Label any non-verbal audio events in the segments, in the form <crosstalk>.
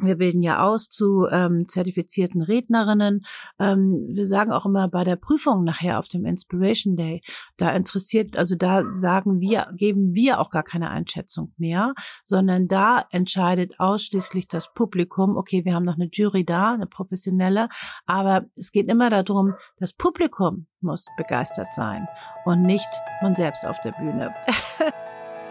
Wir bilden ja aus zu ähm, zertifizierten Rednerinnen. Ähm, wir sagen auch immer bei der Prüfung nachher auf dem Inspiration Day, da interessiert, also da sagen wir, geben wir auch gar keine Einschätzung mehr, sondern da entscheidet ausschließlich das Publikum. Okay, wir haben noch eine Jury da, eine professionelle, aber es geht immer darum, das Publikum muss begeistert sein und nicht man selbst auf der Bühne. <laughs>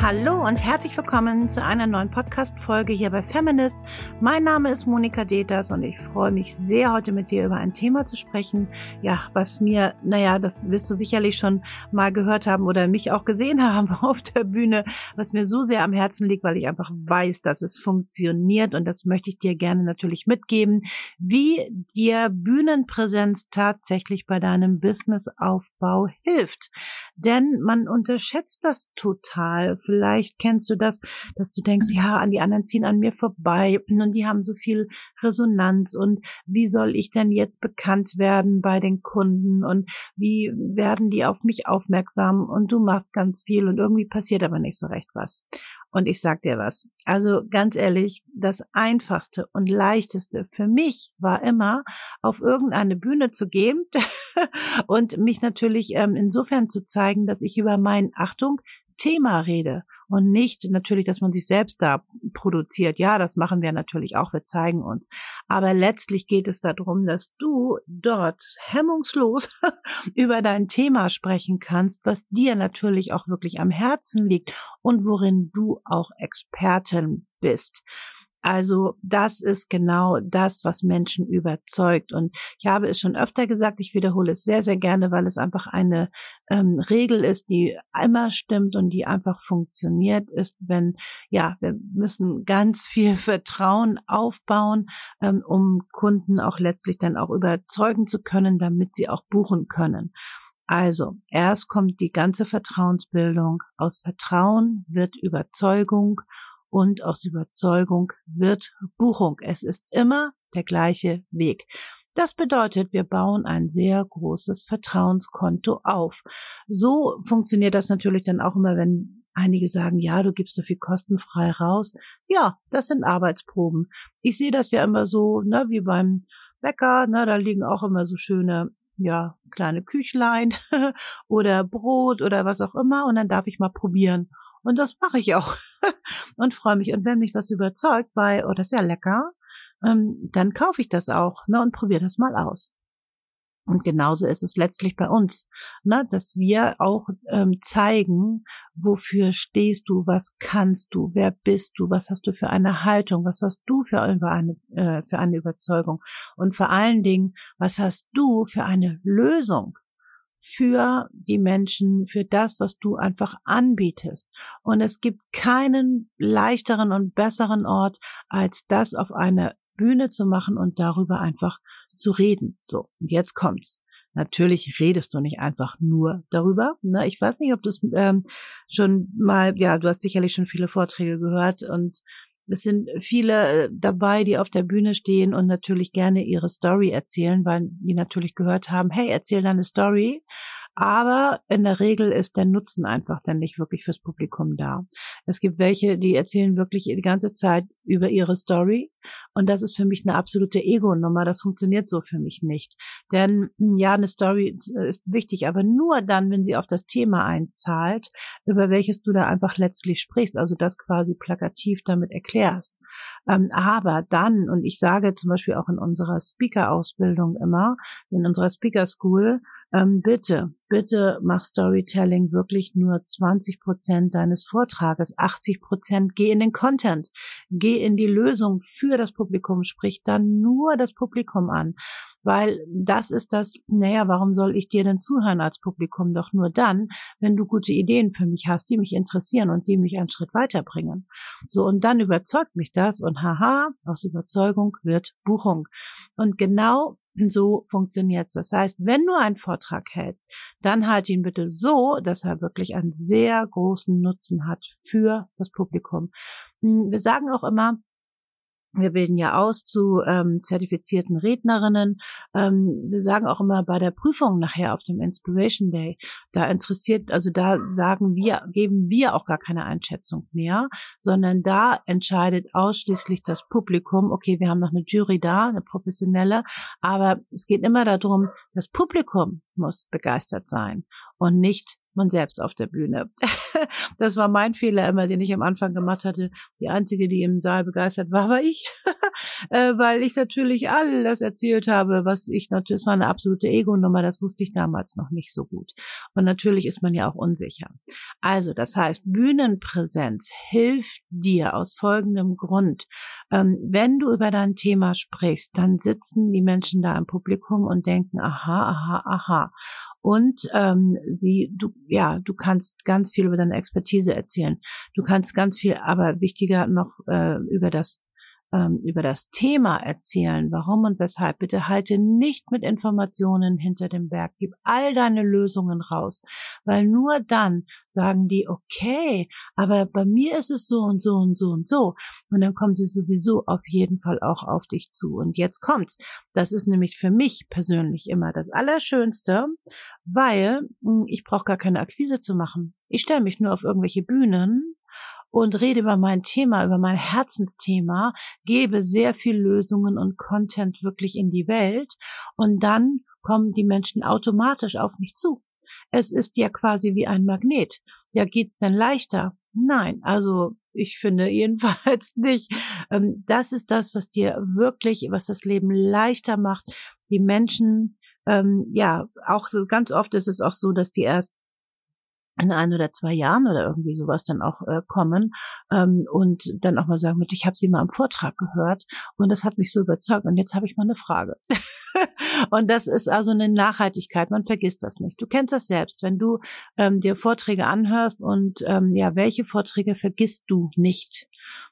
Hallo und herzlich willkommen zu einer neuen Podcast-Folge hier bei Feminist. Mein Name ist Monika Deters und ich freue mich sehr, heute mit dir über ein Thema zu sprechen. Ja, was mir, naja, das wirst du sicherlich schon mal gehört haben oder mich auch gesehen <laughs> haben auf der Bühne, was mir so sehr am Herzen liegt, weil ich einfach weiß, dass es funktioniert und das möchte ich dir gerne natürlich mitgeben, wie dir Bühnenpräsenz tatsächlich bei deinem Businessaufbau hilft. Denn man unterschätzt das total Vielleicht kennst du das, dass du denkst, ja, an die anderen ziehen an mir vorbei und die haben so viel Resonanz und wie soll ich denn jetzt bekannt werden bei den Kunden und wie werden die auf mich aufmerksam und du machst ganz viel und irgendwie passiert aber nicht so recht was. Und ich sag dir was. Also ganz ehrlich, das einfachste und leichteste für mich war immer, auf irgendeine Bühne zu gehen <laughs> und mich natürlich ähm, insofern zu zeigen, dass ich über mein, Achtung, Thema rede und nicht natürlich, dass man sich selbst da produziert. Ja, das machen wir natürlich auch, wir zeigen uns. Aber letztlich geht es darum, dass du dort hemmungslos <laughs> über dein Thema sprechen kannst, was dir natürlich auch wirklich am Herzen liegt und worin du auch Expertin bist. Also das ist genau das, was Menschen überzeugt. Und ich habe es schon öfter gesagt, ich wiederhole es sehr, sehr gerne, weil es einfach eine ähm, Regel ist, die immer stimmt und die einfach funktioniert, ist, wenn, ja, wir müssen ganz viel <laughs> Vertrauen aufbauen, ähm, um Kunden auch letztlich dann auch überzeugen zu können, damit sie auch buchen können. Also, erst kommt die ganze Vertrauensbildung. Aus Vertrauen wird Überzeugung und aus Überzeugung wird Buchung. Es ist immer der gleiche Weg. Das bedeutet, wir bauen ein sehr großes Vertrauenskonto auf. So funktioniert das natürlich dann auch immer, wenn einige sagen, ja, du gibst so viel kostenfrei raus. Ja, das sind Arbeitsproben. Ich sehe das ja immer so, ne, wie beim Bäcker, ne, da liegen auch immer so schöne ja, kleine Küchlein <laughs> oder Brot oder was auch immer und dann darf ich mal probieren. Und das mache ich auch <laughs> und freue mich. Und wenn mich was überzeugt bei, oh, das ist ja lecker, ähm, dann kaufe ich das auch ne, und probiere das mal aus. Und genauso ist es letztlich bei uns, ne, dass wir auch ähm, zeigen, wofür stehst du, was kannst du, wer bist du, was hast du für eine Haltung, was hast du für eine, äh, für eine Überzeugung und vor allen Dingen, was hast du für eine Lösung für die Menschen, für das, was du einfach anbietest. Und es gibt keinen leichteren und besseren Ort, als das auf einer Bühne zu machen und darüber einfach zu reden. So, und jetzt kommt's. Natürlich redest du nicht einfach nur darüber. Ne? Ich weiß nicht, ob du es ähm, schon mal, ja, du hast sicherlich schon viele Vorträge gehört und es sind viele äh, dabei, die auf der Bühne stehen und natürlich gerne ihre Story erzählen, weil die natürlich gehört haben, hey, erzähl deine Story. Aber in der Regel ist der Nutzen einfach dann nicht wirklich fürs Publikum da. Es gibt welche, die erzählen wirklich die ganze Zeit über ihre Story. Und das ist für mich eine absolute Ego-Nummer. Das funktioniert so für mich nicht. Denn hm, ja, eine Story ist wichtig, aber nur dann, wenn sie auf das Thema einzahlt, über welches du da einfach letztlich sprichst. Also das quasi plakativ damit erklärst. Ähm, aber dann, und ich sage zum Beispiel auch in unserer Speaker-Ausbildung immer, in unserer Speaker-School, ähm, bitte, bitte mach Storytelling wirklich nur 20 Prozent deines Vortrages. 80 Prozent geh in den Content, geh in die Lösung für das Publikum, sprich dann nur das Publikum an. Weil das ist das, naja, warum soll ich dir denn zuhören als Publikum? Doch nur dann, wenn du gute Ideen für mich hast, die mich interessieren und die mich einen Schritt weiterbringen. So, und dann überzeugt mich das und haha, aus Überzeugung wird Buchung. Und genau so funktioniert's. Das heißt, wenn du einen Vortrag hältst, dann halt ihn bitte so, dass er wirklich einen sehr großen Nutzen hat für das Publikum. Hm, wir sagen auch immer, wir bilden ja aus zu ähm, zertifizierten Rednerinnen. Ähm, wir sagen auch immer bei der Prüfung nachher auf dem Inspiration Day, da interessiert, also da sagen wir, geben wir auch gar keine Einschätzung mehr, sondern da entscheidet ausschließlich das Publikum, okay, wir haben noch eine Jury da, eine professionelle, aber es geht immer darum, das Publikum muss begeistert sein und nicht man selbst auf der Bühne. <laughs> das war mein Fehler immer, den ich am Anfang gemacht hatte. Die einzige, die im Saal begeistert war, war ich, <laughs> äh, weil ich natürlich alles erzählt habe, was ich natürlich, es war eine absolute Ego-Nummer, das wusste ich damals noch nicht so gut. Und natürlich ist man ja auch unsicher. Also, das heißt, Bühnenpräsenz hilft dir aus folgendem Grund. Ähm, wenn du über dein Thema sprichst, dann sitzen die Menschen da im Publikum und denken, aha, aha, aha und ähm, sie, du, ja, du kannst ganz viel über deine Expertise erzählen. Du kannst ganz viel, aber wichtiger noch äh, über das ähm, über das Thema erzählen, warum und weshalb. Bitte halte nicht mit Informationen hinter dem Berg. Gib all deine Lösungen raus, weil nur dann sagen die, okay, aber bei mir ist es so und so und so und so. Und dann kommen sie sowieso auf jeden Fall auch auf dich zu. Und jetzt kommt's. Das ist nämlich für mich persönlich immer das Allerschönste, weil hm, ich brauche gar keine Akquise zu machen. Ich stelle mich nur auf irgendwelche Bühnen und rede über mein Thema, über mein Herzensthema, gebe sehr viel Lösungen und Content wirklich in die Welt und dann kommen die Menschen automatisch auf mich zu. Es ist ja quasi wie ein Magnet. Ja, geht's denn leichter? Nein, also ich finde <laughs> jedenfalls nicht. Ähm, das ist das, was dir wirklich, was das Leben leichter macht. Die Menschen, ähm, ja, auch ganz oft ist es auch so, dass die erst in ein oder zwei Jahren oder irgendwie sowas dann auch äh, kommen ähm, und dann auch mal sagen, mit, ich habe sie mal am Vortrag gehört und das hat mich so überzeugt und jetzt habe ich mal eine Frage. <laughs> und das ist also eine Nachhaltigkeit, man vergisst das nicht. Du kennst das selbst, wenn du ähm, dir Vorträge anhörst und ähm, ja, welche Vorträge vergisst du nicht?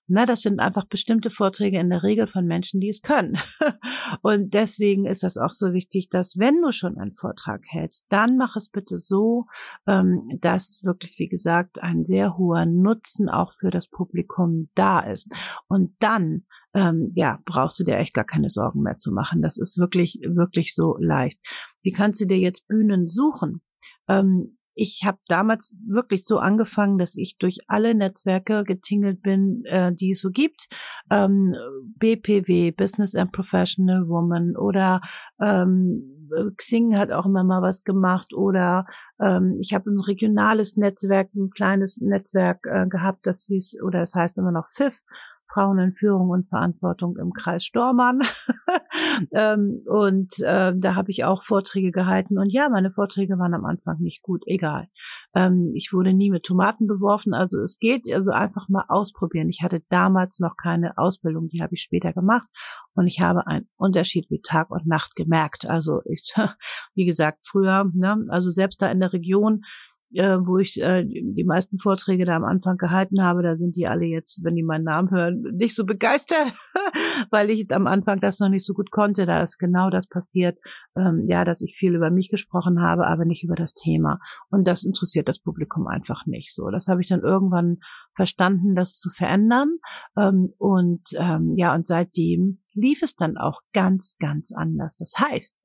Na, das sind einfach bestimmte Vorträge in der Regel von Menschen, die es können. <laughs> Und deswegen ist das auch so wichtig, dass wenn du schon einen Vortrag hältst, dann mach es bitte so, ähm, dass wirklich, wie gesagt, ein sehr hoher Nutzen auch für das Publikum da ist. Und dann ähm, ja, brauchst du dir echt gar keine Sorgen mehr zu machen. Das ist wirklich, wirklich so leicht. Wie kannst du dir jetzt Bühnen suchen? Ähm, ich habe damals wirklich so angefangen, dass ich durch alle Netzwerke getingelt bin, äh, die es so gibt. Ähm, BPW, Business and Professional Woman oder ähm, Xing hat auch immer mal was gemacht oder ähm, ich habe ein regionales Netzwerk, ein kleines Netzwerk äh, gehabt, das hieß, oder es das heißt immer noch FIF, Frauen in Führung und Verantwortung im Kreis Stormann. <laughs> ähm, und äh, da habe ich auch Vorträge gehalten. Und ja, meine Vorträge waren am Anfang nicht gut, egal. Ähm, ich wurde nie mit Tomaten beworfen. Also es geht, also einfach mal ausprobieren. Ich hatte damals noch keine Ausbildung, die habe ich später gemacht. Und ich habe einen Unterschied wie Tag und Nacht gemerkt. Also ich, <laughs> wie gesagt, früher, ne, also selbst da in der Region, äh, wo ich äh, die meisten Vorträge da am Anfang gehalten habe, da sind die alle jetzt, wenn die meinen Namen hören, <laughs> nicht so begeistert, <laughs> weil ich am Anfang das noch nicht so gut konnte. Da ist genau das passiert, ähm, ja, dass ich viel über mich gesprochen habe, aber nicht über das Thema. Und das interessiert das Publikum einfach nicht so. Das habe ich dann irgendwann verstanden, das zu verändern. Ähm, und ähm, ja, und seitdem lief es dann auch ganz, ganz anders. Das heißt,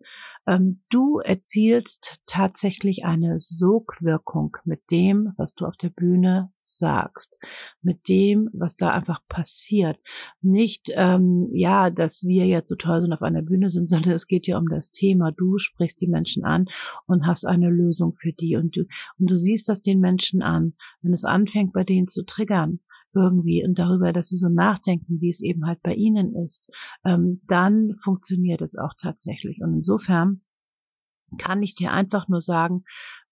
ähm, du erzielst tatsächlich eine Sogwirkung mit dem, was du auf der Bühne sagst, mit dem, was da einfach passiert. Nicht, ähm, ja, dass wir jetzt so toll sind auf einer Bühne sind, <laughs> sondern es geht ja um das Thema. Du sprichst die Menschen an und hast eine Lösung für die und du, und du siehst das den Menschen an, wenn es anfängt, bei denen zu triggern irgendwie und darüber, dass sie so nachdenken, wie es eben halt bei ihnen ist, ähm, dann funktioniert es auch tatsächlich. Und insofern kann ich dir einfach nur sagen,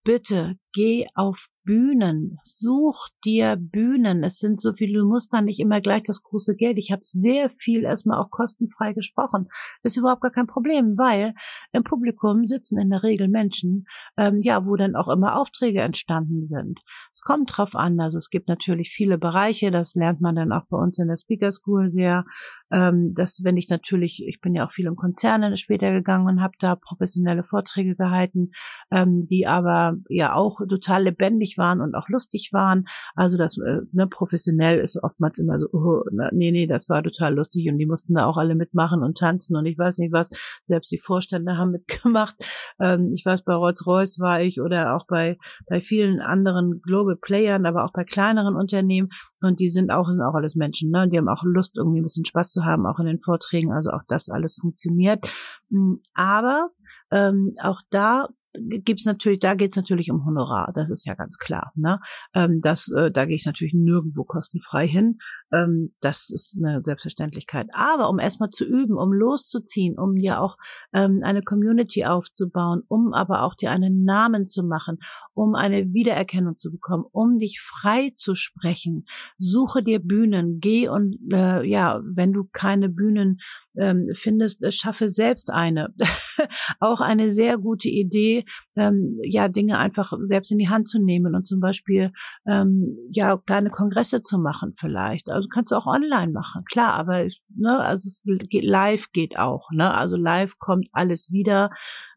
bitte geh auf Bühnen. Such dir Bühnen. Es sind so viele, du musst da nicht immer gleich das große Geld. Ich habe sehr viel erstmal auch kostenfrei gesprochen. Ist überhaupt gar kein Problem, weil im Publikum sitzen in der Regel Menschen, ähm, ja, wo dann auch immer Aufträge entstanden sind. Es kommt drauf an. Also es gibt natürlich viele Bereiche, das lernt man dann auch bei uns in der Speaker School sehr. Ähm, das, wenn ich natürlich, ich bin ja auch viel in Konzernen später gegangen und habe da professionelle Vorträge gehalten, ähm, die aber ja auch total lebendig waren und auch lustig waren. Also das äh, ne, professionell ist oftmals immer so, oh, nee, nee, das war total lustig und die mussten da auch alle mitmachen und tanzen und ich weiß nicht was. Selbst die Vorstände haben <laughs> mitgemacht. Ähm, ich weiß, bei Rolls-Royce war ich oder auch bei bei vielen anderen Global Playern, aber auch bei kleineren Unternehmen und die sind auch sind auch alles Menschen, ne? Und die haben auch Lust irgendwie ein bisschen Spaß zu haben, auch in den Vorträgen. Also auch das alles funktioniert. Hm, aber ähm, auch da gibt's natürlich, da geht's natürlich um Honorar, das ist ja ganz klar. Ne? Ähm, das, äh, da gehe ich natürlich nirgendwo kostenfrei hin. Ähm, das ist eine Selbstverständlichkeit. Aber um erstmal zu üben, um loszuziehen, um dir auch ähm, eine Community aufzubauen, um aber auch dir einen Namen zu machen, um eine Wiedererkennung zu bekommen, um dich frei zu sprechen, suche dir Bühnen, geh und äh, ja, wenn du keine Bühnen ähm, findest, äh, schaffe selbst eine. <laughs> auch eine sehr gute Idee, ähm, ja, Dinge einfach selbst in die Hand zu nehmen und zum Beispiel ähm, ja kleine Kongresse zu machen vielleicht. Also kannst du auch online machen, klar, aber ne, also es geht, live geht auch, ne? Also live kommt alles wieder.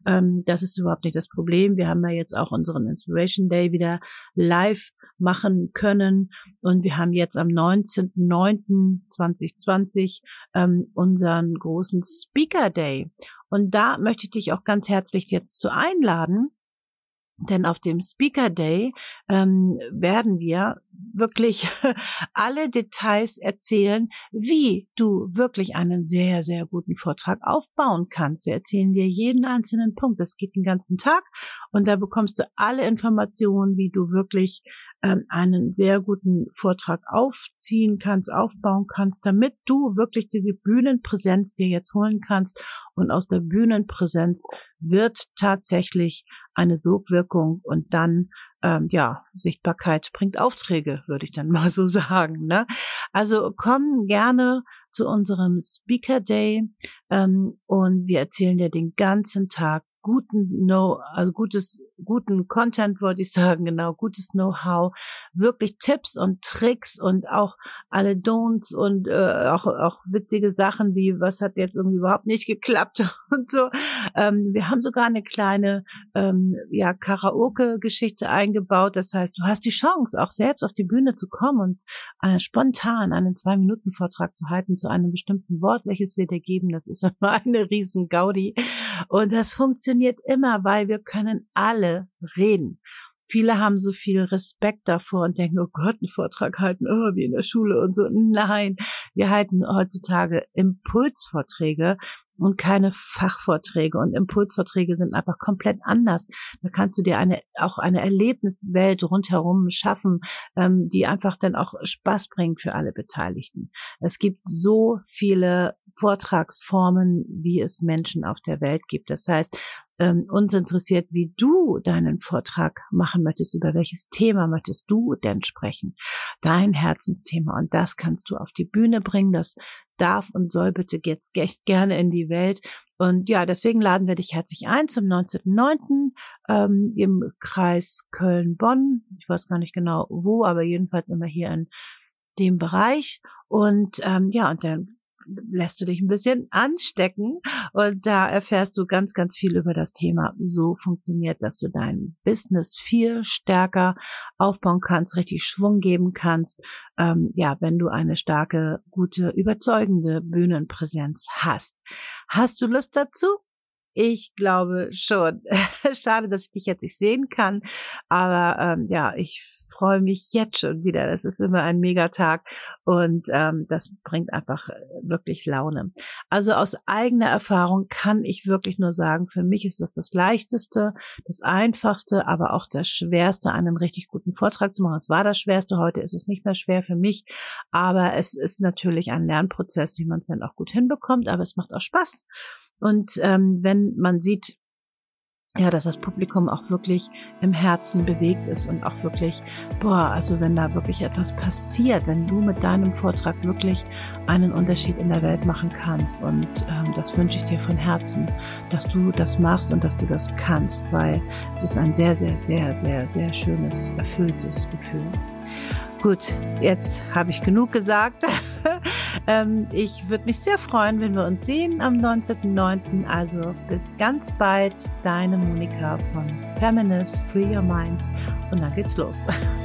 Ähm, das ist überhaupt nicht das Problem. Wir haben ja jetzt auch unseren Inspiration Day wieder live machen können und wir haben jetzt am 19.09.2020 ähm, unseren großen Speaker Day. Und da möchte ich dich auch ganz herzlich jetzt zu einladen, denn auf dem Speaker Day ähm, werden wir wirklich <laughs> alle Details erzählen, wie du wirklich einen sehr, sehr guten Vortrag aufbauen kannst. Wir erzählen dir jeden einzelnen Punkt. Das geht den ganzen Tag und da bekommst du alle Informationen, wie du wirklich ähm, einen sehr guten Vortrag aufziehen kannst, aufbauen kannst, damit du wirklich diese Bühnenpräsenz dir jetzt holen kannst und aus der Bühnenpräsenz wird tatsächlich eine Sogwirkung und dann ähm, ja Sichtbarkeit bringt Aufträge, würde ich dann <laughs> mal so sagen. Ne? Also komm gerne zu unserem Speaker Day ähm, und wir erzählen dir den ganzen Tag guten Know, also gutes, guten Content wollte ich sagen, genau, gutes Know-how, wirklich Tipps und Tricks und auch alle Don'ts und äh, auch, auch witzige Sachen wie, was hat jetzt irgendwie überhaupt nicht geklappt <laughs> und so. Ähm, wir haben sogar eine kleine ähm, ja, Karaoke-Geschichte eingebaut. Das heißt, du hast die Chance, auch selbst auf die Bühne zu kommen und äh, spontan einen Zwei-Minuten-Vortrag zu halten zu einem bestimmten Wort, welches wir dir geben. Das ist <laughs> immer eine riesen Gaudi. Und das funktioniert immer, weil wir können alle reden. Viele haben so viel Respekt davor und denken, oh Gott, einen Vortrag halten, oh, wie in der Schule und so. Nein, wir halten heutzutage Impulsvorträge und keine Fachvorträge und Impulsvorträge sind einfach komplett anders. Da kannst du dir eine auch eine Erlebniswelt rundherum schaffen, ähm, die einfach dann auch Spaß bringt für alle Beteiligten. Es gibt so viele Vortragsformen, wie es Menschen auf der Welt gibt. Das heißt, ähm, uns interessiert, wie du deinen Vortrag machen möchtest, über welches Thema möchtest du denn sprechen, dein Herzensthema und das kannst du auf die Bühne bringen, das darf und soll bitte jetzt gerne in die Welt und ja, deswegen laden wir dich herzlich ein zum 19.09. Ähm, im Kreis Köln-Bonn. Ich weiß gar nicht genau wo, aber jedenfalls immer hier in dem Bereich. Und ähm, ja, und dann lässt du dich ein bisschen anstecken und da erfährst du ganz, ganz viel über das Thema. So funktioniert, dass du dein Business viel stärker aufbauen kannst, richtig Schwung geben kannst. Ähm, ja, wenn du eine starke, gute, überzeugende Bühnenpräsenz hast. Hast du Lust dazu? Ich glaube schon. <laughs> Schade, dass ich dich jetzt nicht sehen kann, aber ähm, ja, ich freue mich jetzt schon wieder. Das ist immer ein Megatag und ähm, das bringt einfach äh, wirklich Laune. Also aus eigener Erfahrung kann ich wirklich nur sagen, für mich ist das das leichteste, das einfachste, aber auch das schwerste, einen richtig guten Vortrag zu machen. Es war das schwerste, heute ist es nicht mehr schwer für mich, aber es ist natürlich ein Lernprozess, wie man es dann auch gut hinbekommt, aber es macht auch Spaß. Und ähm, wenn man sieht, ja, dass das Publikum auch wirklich im Herzen bewegt ist und auch wirklich, boah, also wenn da wirklich etwas passiert, wenn du mit deinem Vortrag wirklich einen Unterschied in der Welt machen kannst. Und ähm, das wünsche ich dir von Herzen, dass du das machst und dass du das kannst, weil es ist ein sehr, sehr, sehr, sehr, sehr schönes, erfülltes Gefühl. Gut, jetzt habe ich genug gesagt. <laughs> ähm, ich würde mich sehr freuen, wenn wir uns sehen am 19.09. Also bis ganz bald, deine Monika von Feminist Free Your Mind. Und dann geht's los. <laughs>